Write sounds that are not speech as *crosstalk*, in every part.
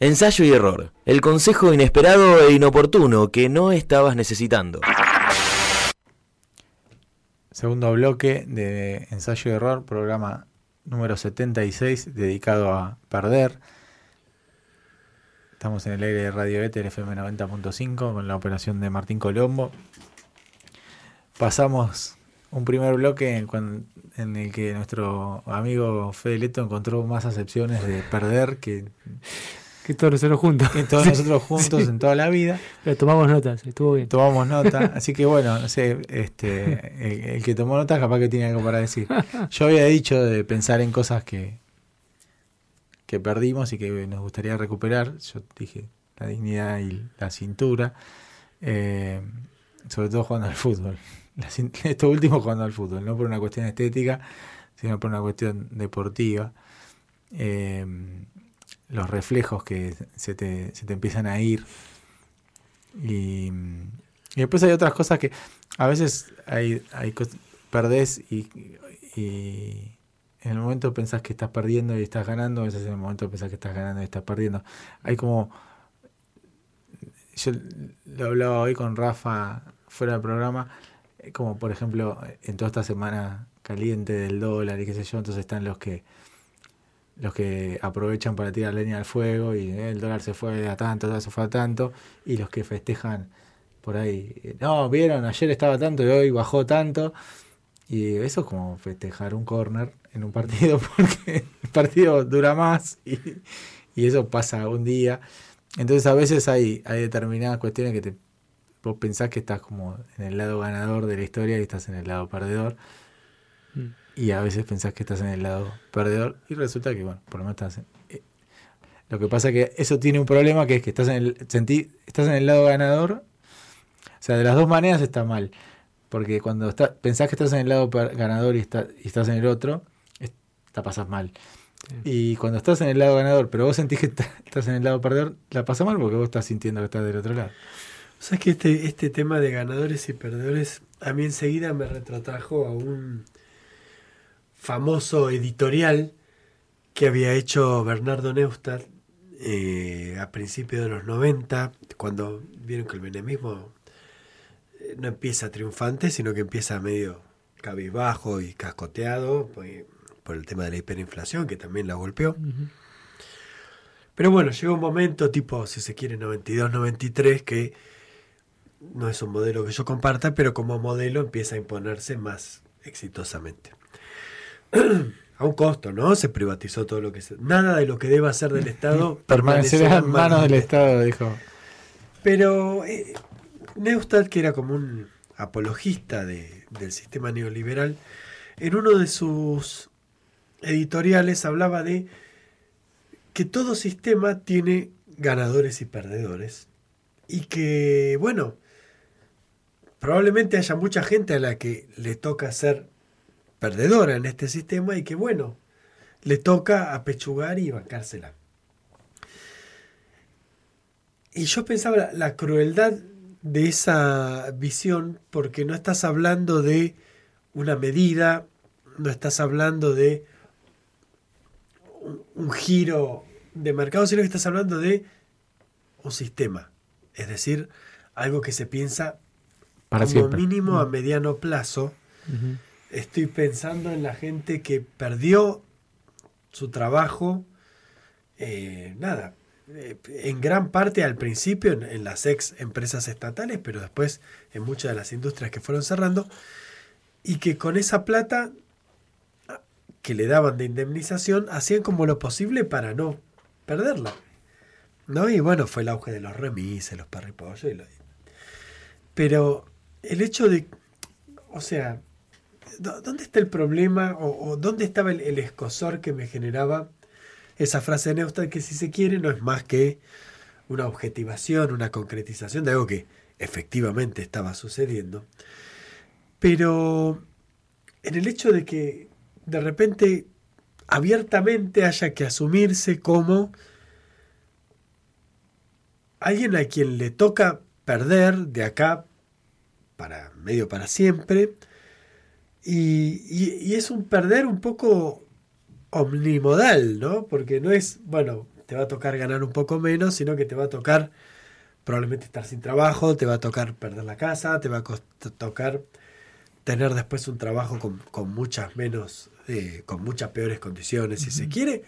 Ensayo y error. El consejo inesperado e inoportuno que no estabas necesitando. Segundo bloque de Ensayo y error, programa número 76 dedicado a perder. Estamos en el aire de Radio Éter FM 90.5 con la operación de Martín Colombo. Pasamos un primer bloque en, el que nuestro amigo Fede Leto encontró más acepciones de perder que que todos nosotros juntos. Que todos nosotros *laughs* juntos en toda la vida. Pero tomamos notas, estuvo bien. Tomamos nota, *laughs* así que bueno, no sé, este, el, que tomó notas capaz que tiene algo para decir. Yo había dicho de pensar en cosas que, que perdimos y que nos gustaría recuperar. Yo dije la dignidad y la cintura. Eh, sobre todo jugando al fútbol. *laughs* esto último jugando al fútbol, no por una cuestión estética, sino por una cuestión deportiva. Eh, los reflejos que se te, se te empiezan a ir. Y, después hay otras cosas que a veces hay, hay perdés y, y, en el momento pensás que estás perdiendo y estás ganando, a veces en el momento pensás que estás ganando y estás perdiendo. Hay como... Yo lo hablaba hoy con Rafa fuera del programa, como por ejemplo en toda esta semana caliente del dólar y qué sé yo, entonces están los que los que aprovechan para tirar leña al fuego y eh, el dólar se fue a tanto, se fue a tanto, y los que festejan por ahí, no, vieron, ayer estaba tanto y hoy bajó tanto, y eso es como festejar un corner en un partido *laughs* porque el partido dura más y, eso pasa un día. Entonces a veces hay, hay determinadas cuestiones que te, vos pensás que estás como en el lado ganador de la historia y estás en el lado perdedor. Mm y a veces pensás que estás en el lado perdedor y resulta que, bueno, por lo menos estás en, eh, lo que pasa es que eso tiene un problema que es que estás en el sentí, estás en el lado ganador. O sea, de las dos maneras está mal. Porque cuando está, pensás que estás en el lado ganador y, está, y estás en el otro, la pasas mal. Y cuando estás en el lado ganador, pero vos sentís que estás en el lado perdedor, la pasas mal porque vos estás sintiendo que estás del otro lado. O sea, es que este, este tema de ganadores y perdedores a mí enseguida me retrotrajo a un famoso editorial que había hecho Bernardo Neustadt eh, a principios de los 90, cuando vieron que el menemismo eh, no empieza triunfante, sino que empieza medio cabizbajo y cascoteado pues, por el tema de la hiperinflación, que también la golpeó. Pero bueno, llegó un momento tipo, si se quiere, 92-93, que no es un modelo que yo comparta, pero como modelo empieza a imponerse más exitosamente. A un costo, ¿no? Se privatizó todo lo que se... Nada de lo que deba ser del Estado *laughs* permanecerá en manos del Estado, dijo. Pero eh, Neustadt, que era como un apologista de, del sistema neoliberal, en uno de sus editoriales hablaba de que todo sistema tiene ganadores y perdedores y que, bueno, probablemente haya mucha gente a la que le toca ser perdedora en este sistema y que bueno, le toca apechugar y bancársela. Y yo pensaba la, crueldad de esa visión porque no estás hablando de una medida, no estás hablando de un, giro de mercado, sino que estás hablando de un sistema. Es decir, algo que se piensa Para como mínimo a mediano plazo estoy pensando en la gente que perdió su trabajo, eh, nada, eh, en gran parte al principio en, las ex empresas estatales, pero después en muchas de las industrias que fueron cerrando, y que con esa plata que le daban de indemnización hacían como lo posible para no perderla. ¿No? Y bueno, fue el auge de los remises, los parripollos. Y Pero el hecho de, o sea, ¿dónde está el problema o, dónde estaba el, escosor que me generaba esa frase de Neustadt que si se quiere no es más que una objetivación, una concretización de algo que efectivamente estaba sucediendo? Pero en el hecho de que de repente abiertamente haya que asumirse como alguien a quien le toca perder de acá para medio para siempre, y, es un perder un poco omnimodal, ¿no? Porque no es, bueno, te va a tocar ganar un poco menos, sino que te va a tocar probablemente estar sin trabajo, te va a tocar perder la casa, te va a tocar tener después un trabajo con, muchas menos, eh, con muchas peores condiciones, si se quiere.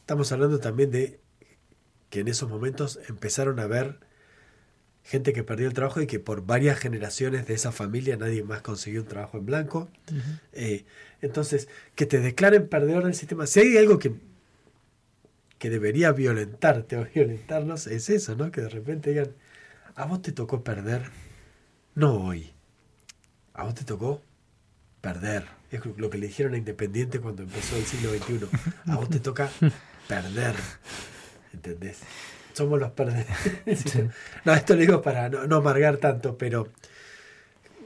Estamos hablando también de que en esos momentos empezaron a ver gente que perdió el trabajo y que por varias generaciones de esa familia nadie más consiguió un trabajo en blanco. Eh, entonces, que te declaren perdedor del sistema. Si hay algo que, que debería violentarte o violentarnos, es eso, ¿no? Que de repente digan, a vos te tocó perder, no hoy, a vos te tocó perder. Es lo que le dijeron a Independiente cuando empezó el siglo XXI. A vos te toca perder. ¿Entendés? Somos los perdedores. *laughs* no, esto lo digo para no, amargar tanto, pero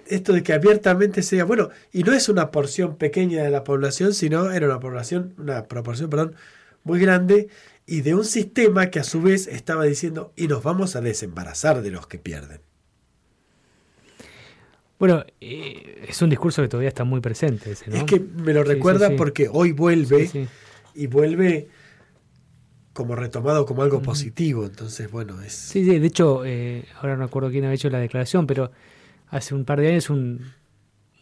esto de que abiertamente sea, bueno, y no es una porción pequeña de la población, sino era una población, una proporción, perdón, muy grande y de un sistema que a su vez estaba diciendo y nos vamos a desembarazar de los que pierden. Bueno, eh, es un discurso que todavía está muy presente. Es que me lo recuerda porque hoy vuelve y vuelve como retomado como algo positivo. Entonces, bueno, es. Sí, sí, de hecho, eh, ahora no recuerdo quién había hecho la declaración, pero hace un par de años un,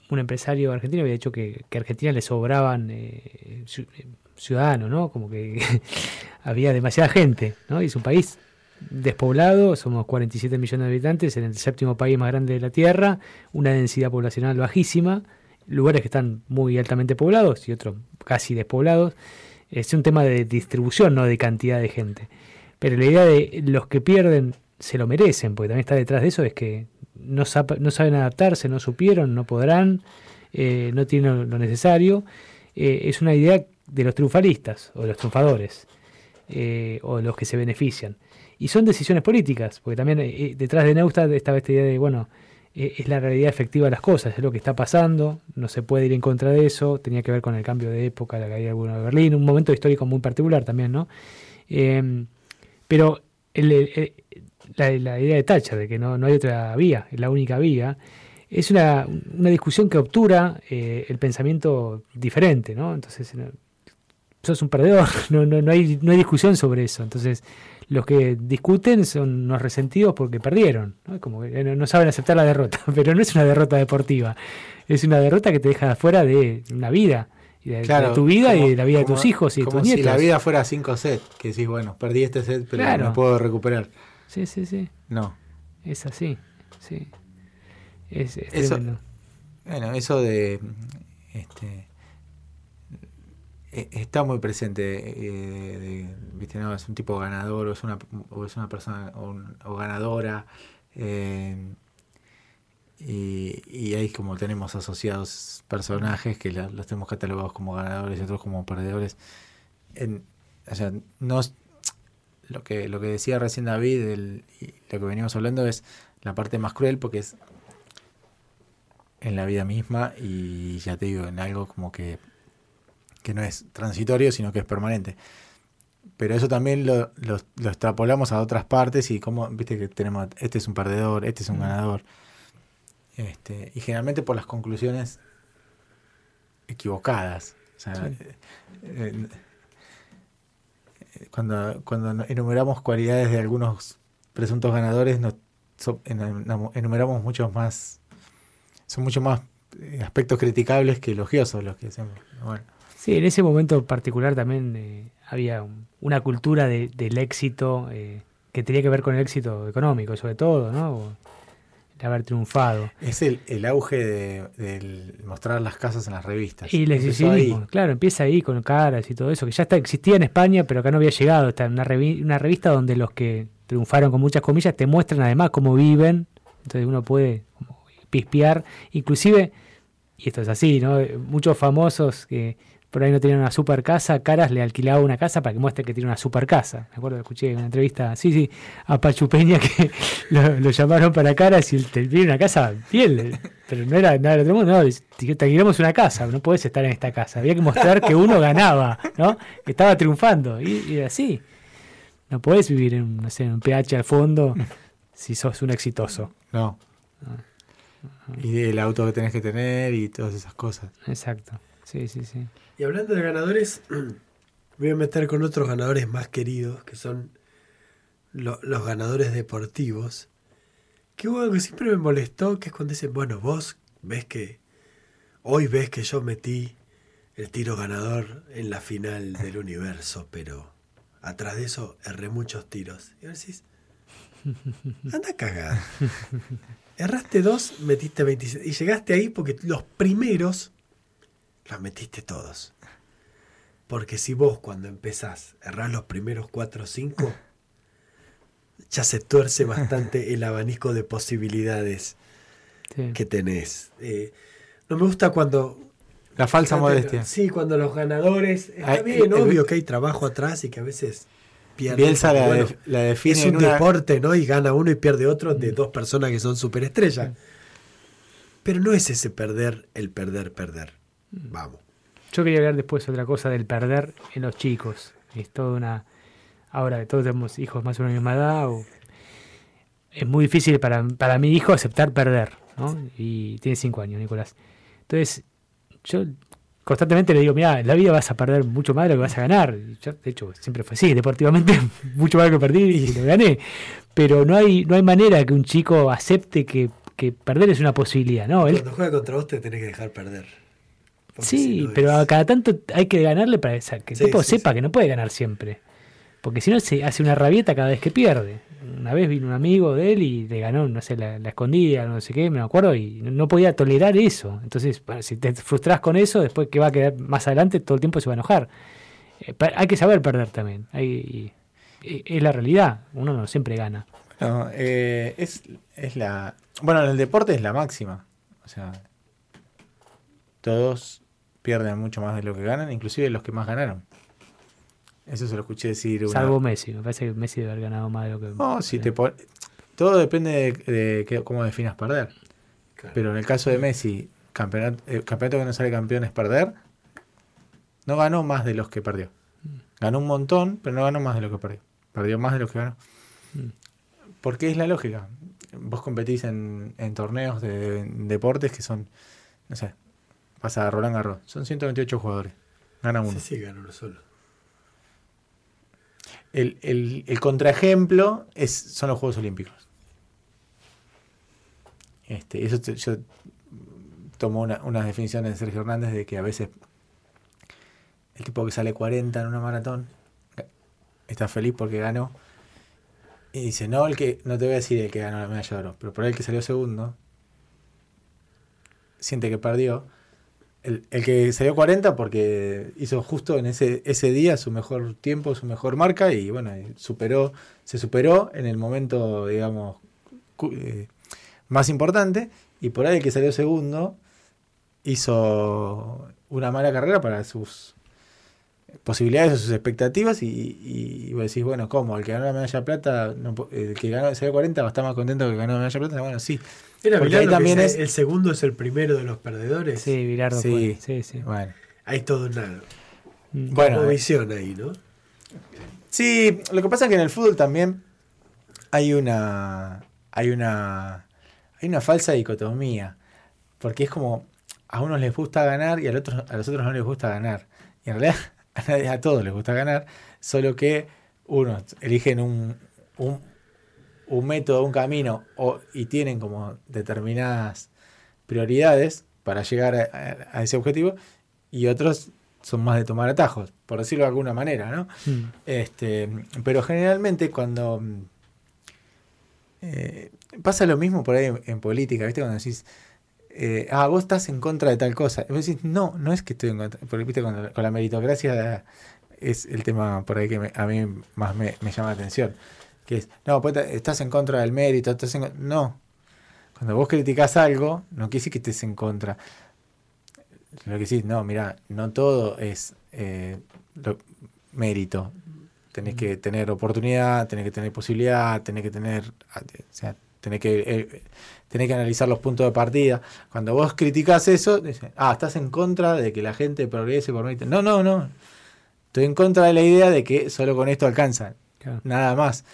un empresario argentino había dicho que, que a Argentina le sobraban eh, ciudadanos, ¿no? Como que *laughs* había demasiada gente, ¿no? Y es un país despoblado, somos 47 millones de habitantes, en el séptimo país más grande de la Tierra, una densidad poblacional bajísima, lugares que están muy altamente poblados y otros casi despoblados. Es un tema de distribución, no de cantidad de gente. Pero la idea de los que pierden se lo merecen, porque también está detrás de eso, es que no, saben adaptarse, no supieron, no podrán, eh, no tienen lo necesario. Eh, es una idea de los triunfalistas o de los triunfadores eh, o los que se benefician. Y son decisiones políticas, porque también eh, detrás de Neustadt estaba esta idea de, bueno, eh, es la realidad efectiva de las cosas, es lo que está pasando, no se puede ir en contra de eso, tenía que ver con el cambio de época, la caída de Berlín, un momento histórico muy particular también, ¿no? Em, pero la, idea de Thatcher, de que no, no hay otra vía, es la única vía, es una, una discusión que obtura el pensamiento diferente, ¿no? Entonces, sos un perdedor, *laughs* no, no, no, hay, no hay discusión sobre eso. Entonces, los que discuten son unos resentidos porque perdieron, ¿no? como que no, saben aceptar la derrota, *laughs* pero no es una derrota deportiva, es una derrota que te deja afuera de una vida, de, tu vida y de la vida de tus hijos y de tus nietos. Si la vida fuera cinco sets, que decís, bueno, perdí este set, pero no puedo recuperar. Sí, sí, sí. No. Es así, sí. Es, eso, bueno, eso de este, eh, está muy presente, eh, ¿viste? No, es un tipo ganador o es una, o es una persona o, ganadora. Eh, y, y, ahí como tenemos asociados personajes que los tenemos catalogados como ganadores y otros como perdedores. En, o sea, no, lo que lo que decía recién David y lo que veníamos hablando es la parte más cruel porque es en la vida misma y ya te digo, en algo como que que no es transitorio, sino que es permanente. Pero eso también lo, extrapolamos a otras partes y como, viste que tenemos, este es un perdedor, este es un mm. ganador. Este, y generalmente por las conclusiones equivocadas. Eh, eh, cuando, cuando enumeramos cualidades de algunos presuntos ganadores, nos, enumeramos muchos más, son mucho más eh, aspectos criticables que elogiosos los que hacemos. Bueno. Sí, en ese momento particular también eh, había una cultura del éxito eh, que tenía que ver con el éxito económico, sobre todo, ¿no? De haber triunfado. Es el, el auge de, mostrar las casas en las revistas. Y el exicismo, claro, empieza ahí con caras y todo eso, que ya está, existía en España, pero acá no había llegado. Está en una, una revista donde los que triunfaron con muchas comillas te muestran además cómo viven, entonces uno puede pispear, inclusive, y esto es así, ¿no? Muchos famosos que por ahí no tenían una super casa, Caras le alquilaba una casa para que muestre que tiene una super casa. Me acuerdo escuché en una entrevista, sí, sí, a Pachu Peña que *laughs* lo, llamaron para Caras y él tiene una casa bien, pero no era nada del otro mundo, no, te alquilamos una casa, no puedes estar en esta casa. Había que mostrar que uno ganaba, ¿no? Que estaba triunfando. Y, así. No puedes vivir en, no sé, en un PH al fondo si sos un exitoso. No. Ah. Y el auto que tenés que tener y todas esas cosas. Exacto. Sí, sí, sí. Y hablando de ganadores, *clears throat* voy a meter con otros ganadores más queridos, que son los ganadores deportivos. Que hubo algo que siempre me molestó, que es cuando dicen, bueno, vos ves que, hoy ves que yo metí el tiro ganador en la final del universo, pero atrás de eso erré muchos tiros. Y ahora decís, anda a cagar. Erraste dos, metiste 26. Y llegaste ahí porque los primeros los metiste todos. Porque si vos cuando empezás errás los primeros cuatro o cinco, ya se tuerce *laughs* bastante el abanico de posibilidades que tenés. Eh, no me gusta cuando... La falsa modestia. Sí, cuando los ganadores... Está bien, obvio que hay trabajo atrás y que a veces pierden. la, define Es un deporte, ¿no? Y gana uno y pierde otro de mm. dos personas que son superestrellas. Mm. Pero no es ese perder el perder, perder. Vamos. Yo quería hablar después otra cosa del perder en los chicos. Es toda una. Ahora, todos tenemos hijos más o menos de la misma edad. Es muy difícil para, para mi hijo aceptar perder, ¿no? Y tiene cinco años, Nicolás. Entonces, yo constantemente le digo, mira, en la vida vas a perder mucho más de lo que vas a ganar. Yo, de hecho, siempre fue así, deportivamente, *laughs* mucho más que perdí y lo gané. Pero no hay, no hay manera que un chico acepte que, que perder es una posibilidad, ¿no? Cuando juega contra vos te tenés que dejar perder. Sí, pero a cada tanto hay que ganarle para que el tipo sepa que no puede ganar siempre. Porque si no, se hace una rabieta cada vez que pierde. Una vez vino un amigo de él y le ganó, no sé, la, escondida, no sé qué, me acuerdo, y no podía tolerar eso. Entonces, si te frustras con eso, después que va a quedar más adelante, todo el tiempo se va a enojar. Eh, hay que saber perder también. Hay, es la realidad. Uno no siempre gana. Eh, es, es la. Bueno, en el deporte es la máxima. O sea, todos pierden mucho más de lo que ganan, inclusive los que más ganaron. Eso se lo escuché decir. Salvo Messi, me parece que Messi debe haber ganado más de lo que. No, si te todo depende de, cómo definas perder. Pero en el caso de Messi, campeonato, el campeonato que no sale campeón es perder, no ganó más de los que perdió. Ganó un montón, pero no ganó más de lo que perdió. Perdió más de lo que ganó. Mm. Porque es la lógica. Vos competís en, en torneos de deportes que son, no sé, pasa a Roland Garros. Son 128 jugadores. Gana uno. Sí, sí, gana uno solo. El, el, contraejemplo es, son los Juegos Olímpicos. Este, eso yo tomo una, unas definiciones de Sergio Hernández de que a veces el tipo que sale 40 en una maratón está feliz porque ganó. Y dice, no, el que, no te voy a decir el que ganó la medalla de oro, pero por el que salió segundo, siente que perdió el, que salió 40 porque hizo justo en ese, ese día su mejor tiempo, su mejor marca y bueno, superó, se superó en el momento, digamos, eh, más importante y por ahí el que salió segundo hizo una mala carrera para sus posibilidades o sus expectativas y, y, vos decís, bueno, ¿cómo? El que ganó la medalla de plata, el que ganó, salió 40 va a estar más contento que el que ganó la medalla de plata, bueno, sí, era Porque también es... el segundo es el primero de los perdedores. Sí, Bilardo sí, Sí, sí. Bueno. Hay todo una mm. bueno, visión ahí, ¿no? Sí, lo que pasa es que en el fútbol también hay una hay una hay una falsa dicotomía, porque es como a unos les gusta ganar y a los otros, a los otros no les gusta ganar. Y en realidad *laughs* a, a todos les gusta ganar, solo que unos eligen un, un un método, un camino o, y tienen como determinadas prioridades para llegar a, ese objetivo y otros son más de tomar atajos, por decirlo de alguna manera, ¿no? Hmm. Este, pero generalmente cuando eh, pasa lo mismo por ahí en, política, ¿viste? Cuando decís, eh, ah, vos estás en contra de tal cosa. Y vos decís, no, no es que estoy en contra, porque ¿viste? Con, la, meritocracia es el tema por ahí que a mí más me llama la atención que es, no, pues estás en contra del mérito, estás en, no. Cuando vos criticás algo, no quiere decir que estés en contra. Lo que decís, no, mira, no todo es eh, mérito. Tenés que tener oportunidad, tenés que tener posibilidad, tenés que tener, o sea, tenés que, eh, tenés que analizar los puntos de partida. Cuando vos criticás eso, dices, ah, estás en contra de que la gente progrese por mérito. No, no, no. Estoy en contra de la idea de que solo con esto alcanzan. Nada más.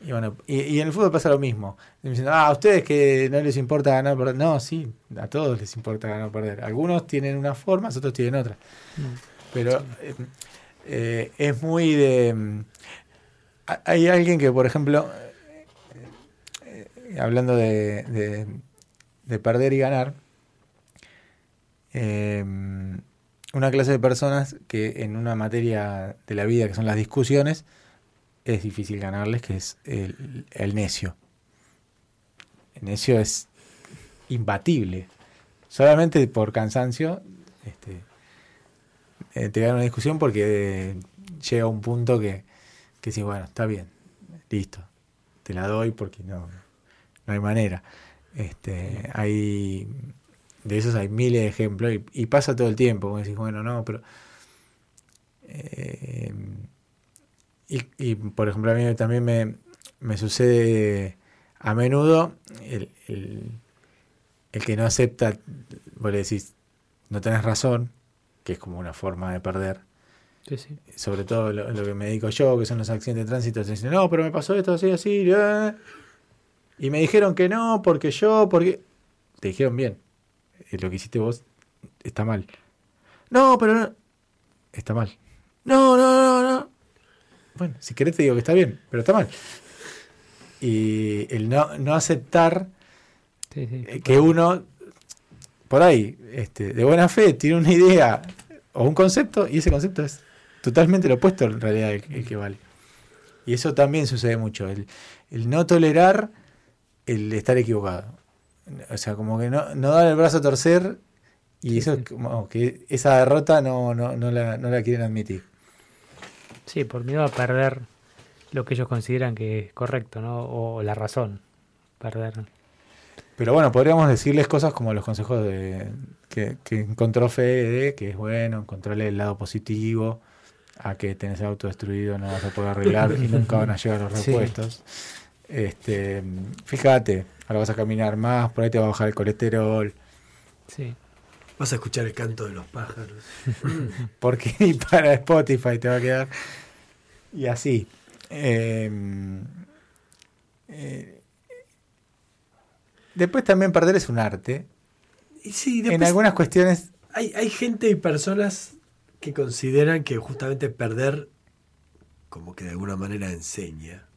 Y bueno, y, en el fútbol pasa lo mismo. Dicen, ah, a ustedes que no les importa ganar o perder. No, sí, a todos les importa ganar o perder. Algunos tienen una forma, otros tienen otra. Mm. Pero eh, eh, es muy de... Mm, hay alguien que, por ejemplo, hablando de, de, perder y ganar, una clase de personas que en una materia de la vida que son las discusiones, es difícil ganarles, que es el, el necio. El necio es imbatible. Solamente por cansancio este, eh, te gana una discusión porque llega un punto que, que sí, bueno, está bien, listo, te la doy porque no, no hay manera. Este, hay de esos hay miles de ejemplos y, pasa todo el tiempo. Como decís, bueno, no, pero. Eh, y, por ejemplo, a mí también me, me sucede a menudo el, el, que no acepta, vos le decís, no tenés razón, que es como una forma de perder. Sí, sí. Sobre todo lo, que me dedico yo, que son los accidentes de tránsito, se dicen, no, pero me pasó esto así, así, y me dijeron que no, porque yo, porque... Te dijeron bien, eh, lo que hiciste vos está mal. No, pero no. Está mal. No, no, no, no. Bueno, si querés te digo que está bien, pero está mal. Y el no, no aceptar eh, que uno, por ahí, este, de buena fe, tiene una idea o un concepto y ese concepto es totalmente lo opuesto en realidad el, que vale. Y eso también sucede mucho, el, el no tolerar el estar equivocado. O sea, como que no, no dan el brazo a torcer y eso es como que esa derrota no, no, no, la, no la quieren admitir. Sí, por miedo a perder lo que ellos consideran que es correcto, ¿no? O la razón. Perder. Pero bueno, podríamos decirles cosas como los consejos de que, que encontró Fede, que es bueno, encontrarle el lado positivo, a que tenés el auto destruido no vas a poder arreglar y nunca van a llegar los *laughs* repuestos. Este, fíjate, ahora vas a caminar más, por ahí te va a bajar el colesterol. Sí. Vas a escuchar el canto de los pájaros. *laughs* Porque ni para Spotify te va a quedar. Y así. Em, eh, después también perder es un arte. Y sí, en algunas cuestiones. Hay, hay gente y personas que consideran que justamente perder como que de alguna manera enseña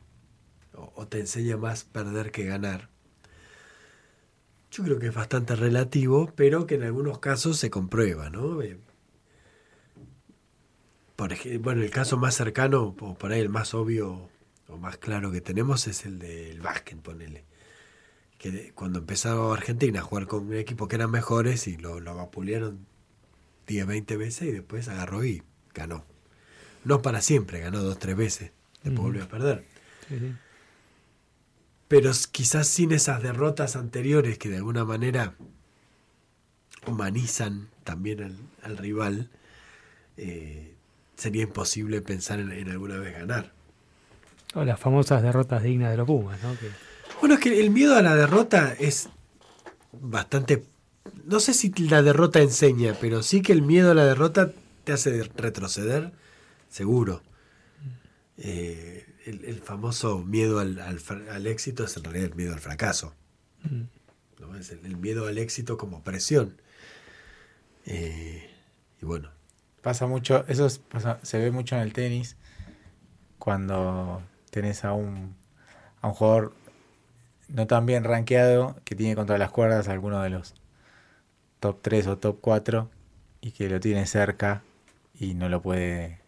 o, te enseña más perder que ganar. Yo creo que es bastante relativo, pero que en algunos casos se comprueba, ¿no? Eh, por ejemplo, bueno, el caso más cercano, o por ahí el más obvio o más claro que tenemos es el del básquet, ponele. Que cuando empezaba Argentina a jugar con un equipo que eran mejores y lo, lo vapulearon 10, 20 veces y después agarró y ganó. No para siempre, ganó dos, tres veces. Después volvió a perder. Sí, pero quizás sin esas derrotas anteriores que de alguna manera humanizan también al, rival, eh, sería imposible pensar en, alguna vez ganar. O las famosas derrotas dignas de los Pumas, ¿no? Bueno, es que el miedo a la derrota es bastante... No sé si la derrota enseña, pero sí que el miedo a la derrota te hace retroceder, seguro. Eh, el, famoso miedo al, al, éxito es en realidad el miedo al fracaso. Mm. ¿no? Es el, miedo al éxito como presión. Eh, y bueno. Pasa mucho, eso se ve mucho en el tenis, cuando tenés a un, a un jugador no tan bien rankeado que tiene contra las cuerdas alguno de los top 3 o top 4 y que lo tiene cerca y no lo puede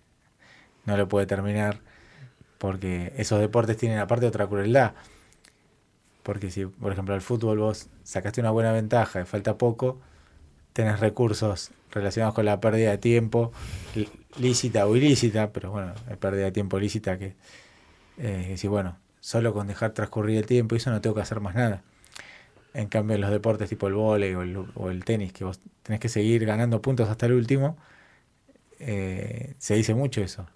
no lo puede terminar porque esos deportes tienen aparte otra crueldad. Porque si, por ejemplo, al fútbol vos sacaste una buena ventaja y falta poco, tenés recursos relacionados con la pérdida de tiempo, lícita o ilícita, pero bueno, hay pérdida de tiempo lícita que, eh, si bueno, solo con dejar transcurrir el tiempo, eso no tengo que hacer más nada. En cambio, en los deportes tipo el vóley o el, o el tenis, que vos tenés que seguir ganando puntos hasta el último, eh, se dice mucho eso,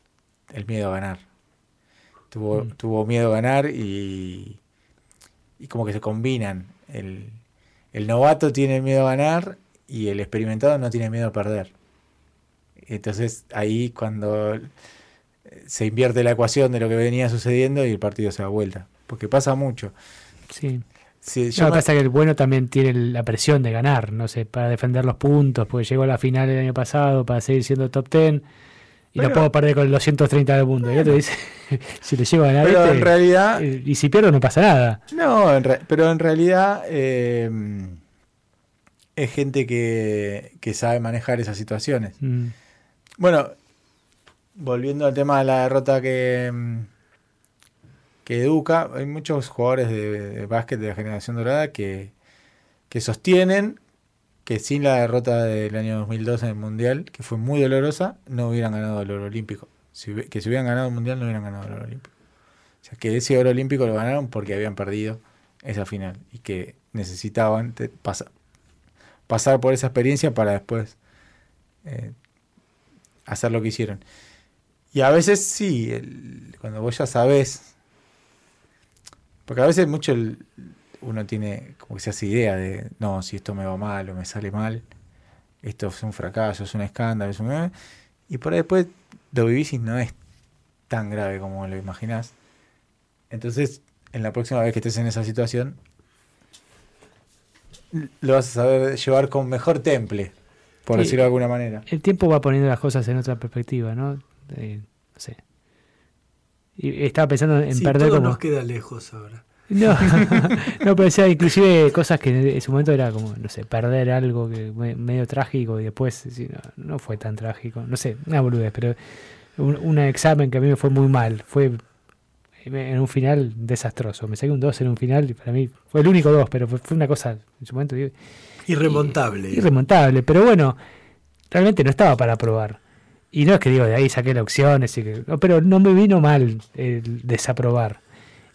el miedo a ganar. Mm. Tuvo, miedo a ganar y, y como que se combinan. El, el novato tiene miedo a ganar y el experimentado no tiene miedo a perder. Entonces ahí cuando se invierte la ecuación de lo que venía sucediendo y el partido se da vuelta. Porque pasa mucho. Sí. Sí, yo pasa que el bueno también tiene la presión de ganar, no sé, para defender los puntos, porque llegó a la final el año pasado para seguir siendo top ten y no puedo perder con los 130 del mundo. Y otro dice, *laughs* si le llego a ganar Pero este, en realidad. eh, y si pierdo no pasa nada. No, en re- pero en realidad eh, es gente que, que sabe manejar esas situaciones. Mm, Bueno, volviendo al tema de la derrota que, que educa, hay muchos jugadores de, de básquet de la generación dorada que, que sostienen que sin la derrota del año 2002 en el Mundial, que fue muy dolorosa, no hubieran ganado el oro olímpico. Que si hubieran ganado el Mundial no hubieran ganado el oro olímpico. O sea, que ese oro olímpico lo ganaron porque habían perdido esa final y que necesitaban te- pasa- pasar por esa experiencia para después eh, hacer lo que hicieron. Y a veces sí, el- cuando vos ya sabés, porque a veces mucho el- uno tiene como que se hace idea de, no, si esto me va mal o me sale mal, esto es un fracaso, es un escándalo, es un... Y por ahí después lo vivís y no es tan grave como lo imaginás. Entonces, en la próxima vez que estés en esa situación, lo vas a saber llevar con mejor temple, por Sí. decirlo de alguna manera. El tiempo va poniendo las cosas en otra perspectiva, ¿no? Eh, no sé. Y estaba pensando en Sí, perder todo como... nos queda lejos ahora. No, *laughs* no, pero decía inclusive cosas que en su momento era como, no sé, perder algo que me- medio trágico y después sí, no, no fue tan trágico. No sé, una boludez, pero un, un examen que a mí me fue muy mal. Fue en un final desastroso. Me saqué un 2 en un final y para mí fue el único 2, pero fue, fue una cosa en su momento digo, Irremontable. irremontable. Pero bueno, realmente no estaba para probar. Y no es que digo, de ahí saqué las opciones, y que, no, pero no me vino mal el desaprobar.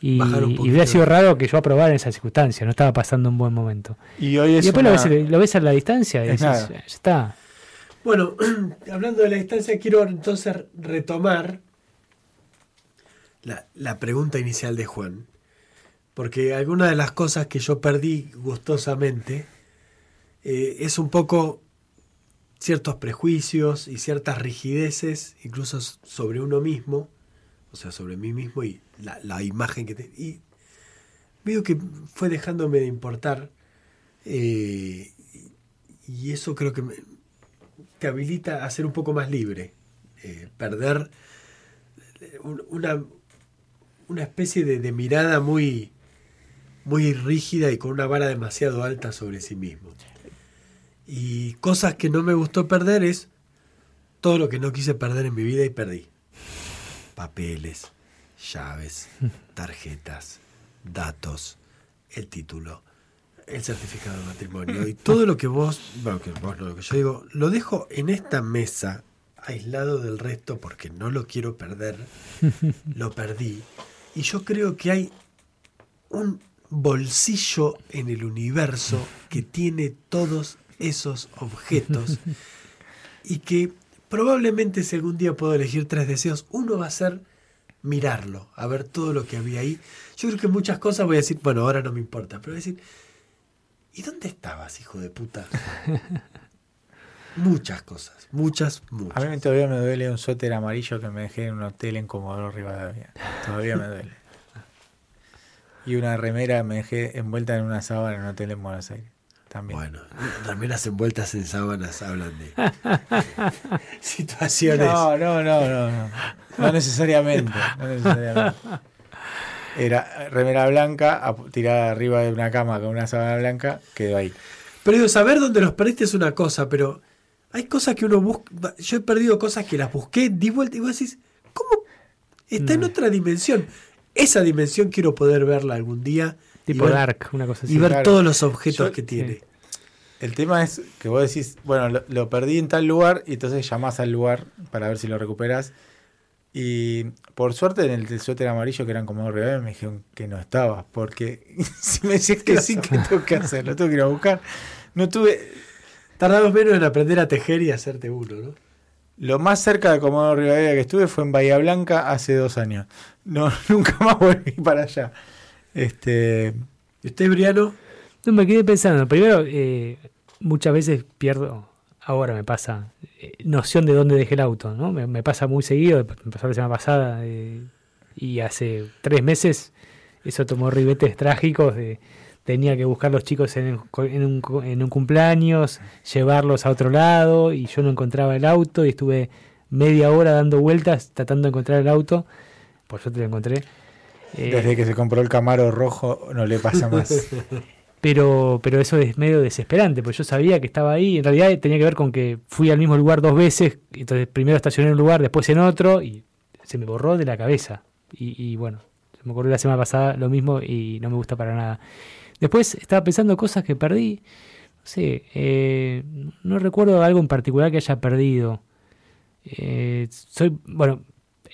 Y, hubiera sido raro que yo aprobara en esa circunstancia, no estaba pasando un buen momento. Y hoy Y es después una- lo, ves, lo ves a la distancia y Es decís, nada. ya está. Bueno, *clears throat* hablando de la distancia, quiero entonces retomar la, la pregunta inicial de Juan. Porque alguna de las cosas que yo perdí gustosamente eh, es un poco ciertos prejuicios y ciertas rigideces, incluso sobre uno mismo, o sea, sobre mí mismo y la, la imagen que te... Y veo que fue dejándome de importar eh, y eso creo que me, te habilita a ser un poco más libre, eh, perder un- una, una especie de, de mirada muy, muy rígida y con una vara demasiado alta sobre sí mismo. Y cosas que no me gustó perder es todo lo que no quise perder en mi vida y perdí. Papeles, llaves, *laughs* tarjetas, datos, el título, el certificado de matrimonio y todo lo que vos, bueno, que vos no, lo que yo digo, lo dejo en esta mesa aislado del resto porque no lo quiero perder, *laughs* lo perdí. Y yo creo que hay un bolsillo en el universo que tiene todos esos objetos *laughs* y que probablemente si algún día puedo elegir tres deseos, uno va a ser mirarlo, a ver todo lo que había ahí. Yo creo que muchas cosas voy a decir, bueno, ahora no me importa, pero voy a decir, ¿y dónde estabas, hijo de puta? *laughs* muchas cosas, muchas, A muchas. mí todavía me duele un suéter amarillo que me dejé en un hotel en Comodoro Rivadavia. Todavía me duele. *laughs* Y una remera me dejé envuelta en una sábana en un hotel en Buenos Aires. También. Bueno, remeras envueltas en sábanas hablan *laughs* de situaciones. No, no, no, no, no. No necesariamente. No necesariamente. Era remera blanca tirada arriba de una cama con una sábana blanca, quedó ahí. Pero digo, saber dónde los perdiste es una cosa, pero hay cosas que uno busca. Yo he perdido cosas que las busqué, di vuelta y vos decís, ¿cómo? Está en Mm. otra dimensión. Esa dimensión quiero poder verla algún día. Y Tipo ver- Dark, una cosa así. Y ver claro. todos los objetos Yo- que tiene. sí. El tema es que vos decís, bueno, lo, lo perdí en tal lugar y entonces llamás al lugar para ver si lo recuperas. Y por suerte en el del suéter amarillo que eran como reales me dijeron que no estaba. Porque *laughs* si me decís que sí, ¿qué tengo que hacer? Lo tengo que ir a buscar. No tuve. Tardamos menos en aprender a tejer y hacerte uno, ¿no? Lo más cerca de Comodoro Rivadavia que estuve fue en Bahía Blanca hace dos años. No, *laughs* nunca más volví para allá. Este. ¿Y usted, Briano? No, me quedé pensando. Primero, eh, muchas veces pierdo, ahora me pasa, eh, noción de dónde dejé el auto, ¿no? Me, pasa muy seguido, me pasó la semana pasada eh, y hace tres meses eso tomó ribetes trágicos de tenía que buscar los chicos en, en un, en un cumpleaños, llevarlos a otro lado y yo no encontraba el auto y estuve media hora dando vueltas tratando de encontrar el auto. Por suerte lo encontré. Eh, Desde que se compró el Camaro rojo no le pasa más. *laughs* pero, pero eso es medio desesperante, porque yo sabía que estaba ahí. En realidad tenía que ver con que fui al mismo lugar dos veces. Entonces primero estacioné en un lugar, después en otro, y se me borró de la cabeza. Y, y bueno, se me ocurrió la semana pasada lo mismo y no me gusta para nada. Después estaba pensando cosas que perdí. No sé, eh, no recuerdo algo en particular que haya perdido. Eh, soy, bueno,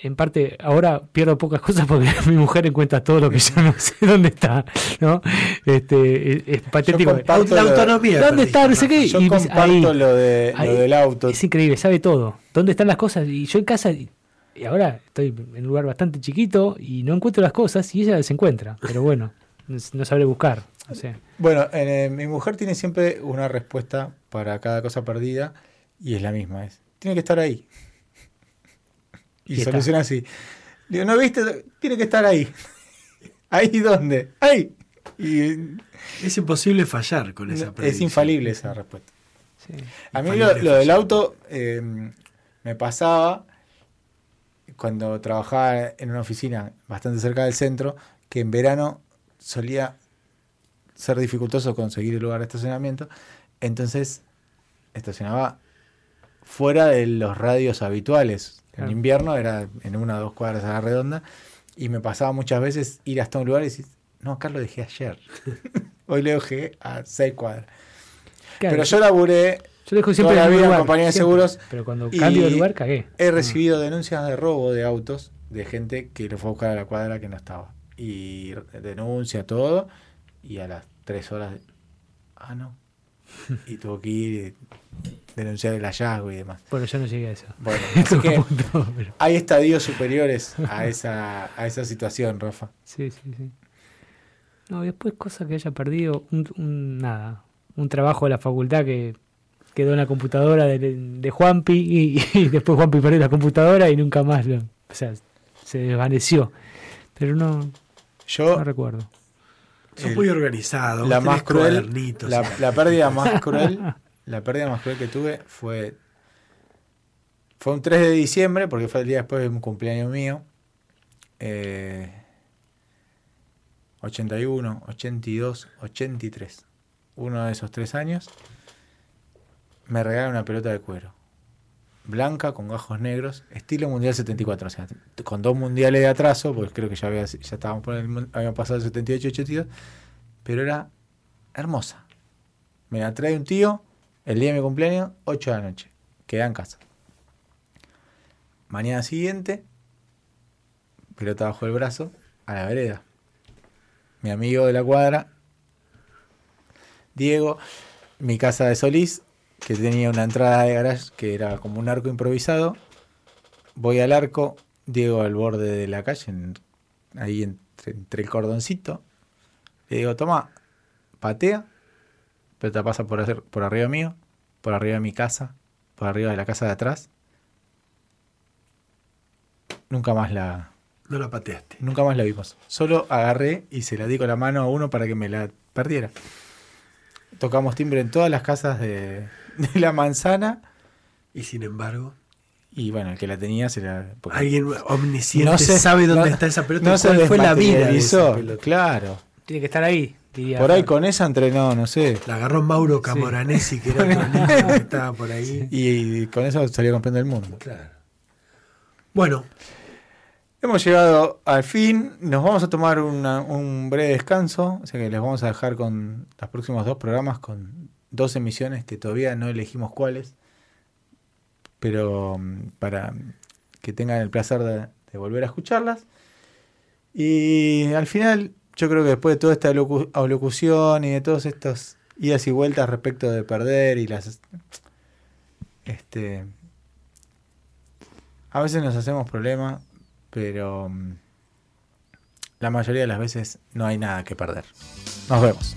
en parte ahora pierdo pocas cosas porque *laughs* mi mujer encuentra todo lo que yo no sé *laughs* dónde está, ¿no? Este, es, patético. La autonomía. ¿Dónde está? No sé qué. Yo comparto lo, de, lo del auto. Es increíble, sabe todo. ¿Dónde están las cosas? Y yo en casa, y ahora estoy en un lugar bastante chiquito y no encuentro las cosas y ella las encuentra. Pero bueno, *laughs* no sabe buscar. Bueno, eh, mi mujer tiene siempre una respuesta para cada cosa perdida y es la misma. Es, tiene que estar ahí. Y, soluciona así. Digo, ¿no viste? Tiene que estar ahí. *laughs* ¿Ahí dónde? Ahí. Y, es imposible fallar con esa Es infalible esa respuesta. A mí lo, del auto em, me pasaba cuando trabajaba en una oficina bastante cerca del centro, que en verano solía ser dificultoso conseguir el lugar de estacionamiento, entonces estacionaba fuera de los radios habituales. En invierno era en una o dos cuadras a la redonda y me pasaba muchas veces ir hasta un lugar y decir, no, acá lo dejé ayer. *laughs* Hoy lo dejé a seis cuadras. Pero yo laburé yo dejo siempre toda la vida en compañía de seguros. Pero cuando cambio de lugar cagué. He recibido denuncias de robo de autos de gente que lo fue a buscar a la cuadra que no estaba. Y denuncia todo. Y a las tres horas, ah, no. *laughs* Y tuvo que ir denunciar el hallazgo y demás. Bueno, yo no llegué a eso. *laughs* Bueno, hay estadios superiores a esa, a esa situación, Rafa. Sí, sí, sí. No, después cosas que haya perdido, un, nada, un trabajo de la facultad que quedó en la computadora de, de Juanpi y, después Juanpi perdió la computadora y nunca más lo, o sea, se desvaneció. Pero no, yo no recuerdo. Son muy organizados. La más cruel, la, pérdida más cruel, *laughs* la pérdida más cruel que tuve fue fue un 3 de diciembre porque fue el día después de un cumpleaños mío. 81, 82, 83. Uno de esos tres años me regala una pelota de cuero. Blanca con gajos negros, estilo Mundial 74. O sea, con dos mundiales de atraso, porque creo que ya, había, ya estábamos por el, habían pasado el 78 82, pero era hermosa. Me la trae un tío el día de mi cumpleaños, 8 de la noche. Queda en casa. Mañana siguiente, pelota bajo el brazo, a la vereda. Mi amigo de la cuadra, Diego, mi casa de Solís, que tenía una entrada de garage que era como un arco improvisado. Voy al arco, Diego al borde de la calle, ahí entre, el cordoncito. Le digo, toma, patea, pero te pasa por, hacer, por arriba mío, por arriba de mi casa, por arriba de la casa de atrás. Nunca más la... No la pateaste. Nunca más la vimos. Solo agarré y se la di con la mano a uno para que me la perdiera. Tocamos timbre en todas las casas de, de la manzana. Y sin embargo. Y bueno, el que la tenía se la. Alguien omnisciente no sabe dónde está esa pelota. No se fue la vida. Claro. Tiene que estar ahí. Por ahí con esa entrenó, no sé. La agarró Mauro Camoranesi, que era *laughs* el que estaba por ahí. Y, con eso salió campeón del mundo. Claro. Bueno. Hemos llegado al fin. Nos vamos a tomar un breve descanso. O sea que les vamos a dejar con los próximos dos programas con dos emisiones que todavía no elegimos cuáles, pero mm, para que tengan el placer de, volver a escucharlas. Y al final, yo creo que después de toda esta alocución y de todos estos idas y vueltas respecto de perder y las... Este, a veces nos hacemos problemas, pero mm, la mayoría de las veces no hay nada que perder. Nos vemos.